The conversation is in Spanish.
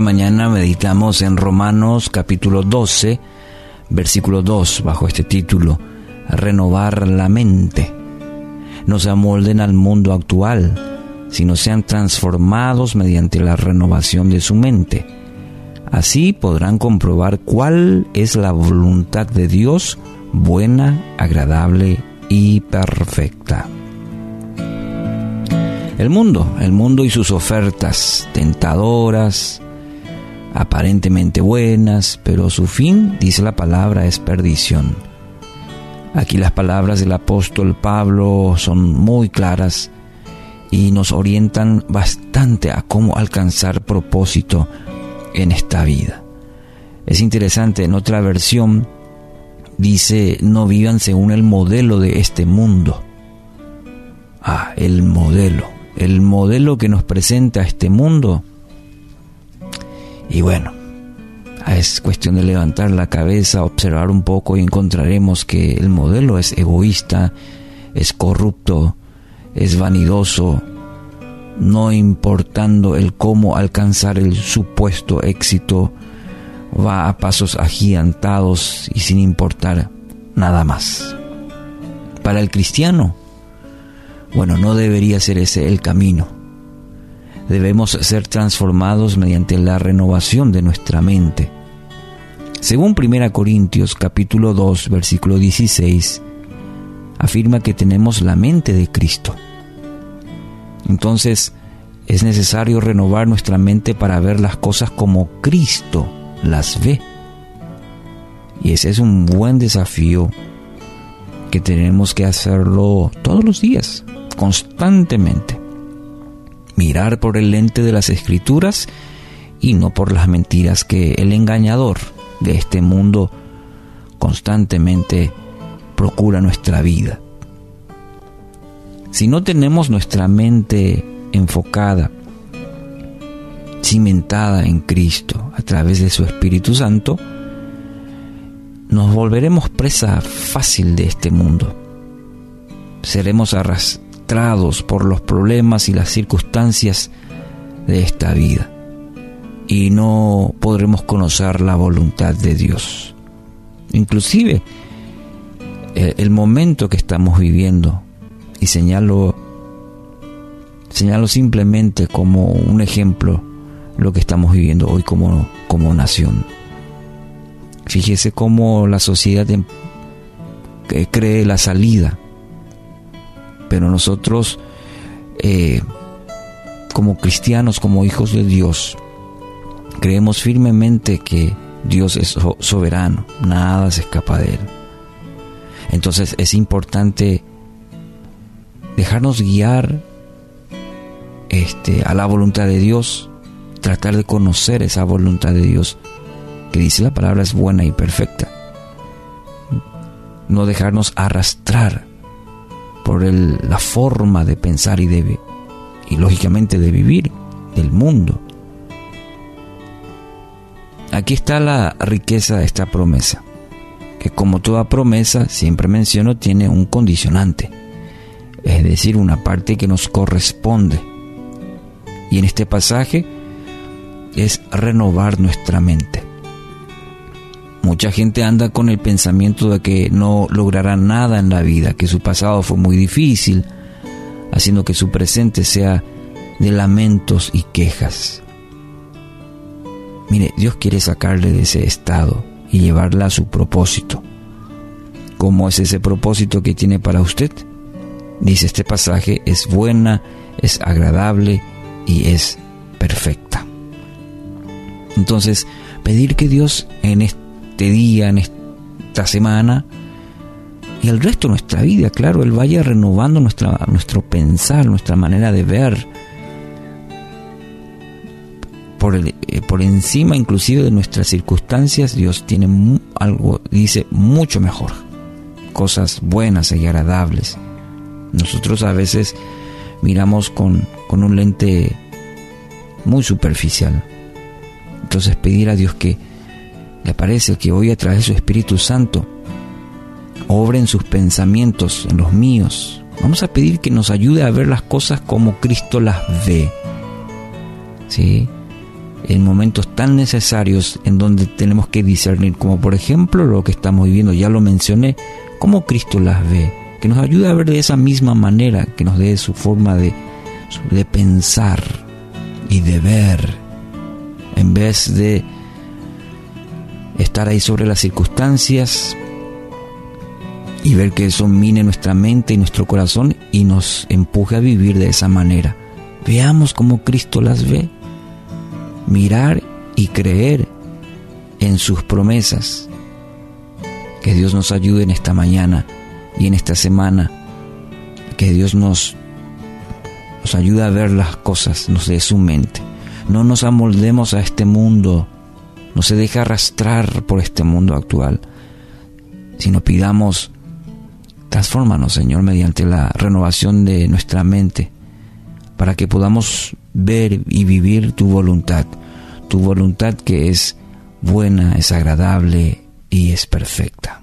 mañana meditamos en Romanos capítulo 12, versículo 2, bajo este título, Renovar la mente. No se amolden al mundo actual, sino sean transformados mediante la renovación de su mente. Así podrán comprobar cuál es la voluntad de Dios, buena, agradable y perfecta. El mundo, el mundo y sus ofertas tentadoras, aparentemente buenas, pero su fin, dice la palabra, es perdición. Aquí las palabras del apóstol Pablo son muy claras y nos orientan bastante a cómo alcanzar propósito en esta vida. Es interesante, en otra versión dice, no vivan según el modelo de este mundo. Ah, el modelo el modelo que nos presenta este mundo. Y bueno, es cuestión de levantar la cabeza, observar un poco y encontraremos que el modelo es egoísta, es corrupto, es vanidoso, no importando el cómo alcanzar el supuesto éxito, va a pasos agigantados y sin importar nada más. Para el cristiano, bueno, no debería ser ese el camino. Debemos ser transformados mediante la renovación de nuestra mente. Según 1 Corintios capítulo 2 versículo 16, afirma que tenemos la mente de Cristo. Entonces, es necesario renovar nuestra mente para ver las cosas como Cristo las ve. Y ese es un buen desafío que tenemos que hacerlo todos los días constantemente. Mirar por el lente de las escrituras y no por las mentiras que el engañador de este mundo constantemente procura nuestra vida. Si no tenemos nuestra mente enfocada, cimentada en Cristo a través de su Espíritu Santo, nos volveremos presa fácil de este mundo. Seremos por los problemas y las circunstancias de esta vida y no podremos conocer la voluntad de Dios. Inclusive eh, el, momento que estamos viviendo y señalo señalo simplemente como un ejemplo lo que estamos viviendo hoy como, como nación. Fíjese cómo la sociedad em, cree la salida pero nosotros eh, como cristianos, como hijos de Dios, creemos firmemente que Dios es soberano, nada se escapa de Él. Entonces es importante dejarnos guiar este, a la voluntad de Dios, tratar de conocer esa voluntad de Dios, que dice la palabra es buena y perfecta. No dejarnos arrastrar por la forma de pensar y de y lógicamente de vivir del mundo. Aquí está la riqueza de esta promesa, que como toda promesa, siempre menciono, tiene un condicionante, es decir, una parte que nos corresponde. Y en este pasaje es renovar nuestra mente. Mucha gente anda con el pensamiento de que no logrará nada en la vida, que su pasado fue muy difícil, haciendo que su presente sea de lamentos y quejas. Mire, Dios quiere sacarle de ese estado y llevarla a su propósito. ¿Cómo es ese propósito que tiene para usted? Dice este pasaje, es buena, es agradable y es perfecta. Entonces, pedir que Dios en este día, en esta semana y el resto de nuestra vida, claro, Él vaya renovando nuestra, nuestro pensar, nuestra manera de ver, por, eh, por encima inclusive de nuestras circunstancias, Dios tiene algo, dice, mucho mejor, cosas buenas y agradables. Nosotros a veces miramos con, con un lente muy superficial. Entonces pedir a Dios que le parece que hoy a través de su Espíritu Santo obre en sus pensamientos, en los míos. Vamos a pedir que nos ayude a ver las cosas como Cristo las ve. ¿Sí? en momentos tan necesarios en donde tenemos que discernir, como por ejemplo lo que estamos viviendo, ya lo mencioné, cómo Cristo las ve, que nos ayude a ver de esa misma manera, que nos dé su forma de pensar y de ver, en vez de estar ahí sobre las circunstancias y ver que eso mine nuestra mente y nuestro corazón y nos empuje a vivir de esa manera. Veamos cómo Cristo las ve. Mirar y creer en sus promesas. Que Dios nos ayude en esta mañana y en esta semana. Que Dios nos, nos ayude a ver las cosas, nos dé su mente. No nos amoldemos a este mundo, no se deje arrastrar por este mundo actual, sino pidamos, transfórmanos Señor mediante la renovación de nuestra mente para que podamos ver y vivir tu voluntad, tu voluntad que es buena, es agradable y es perfecta.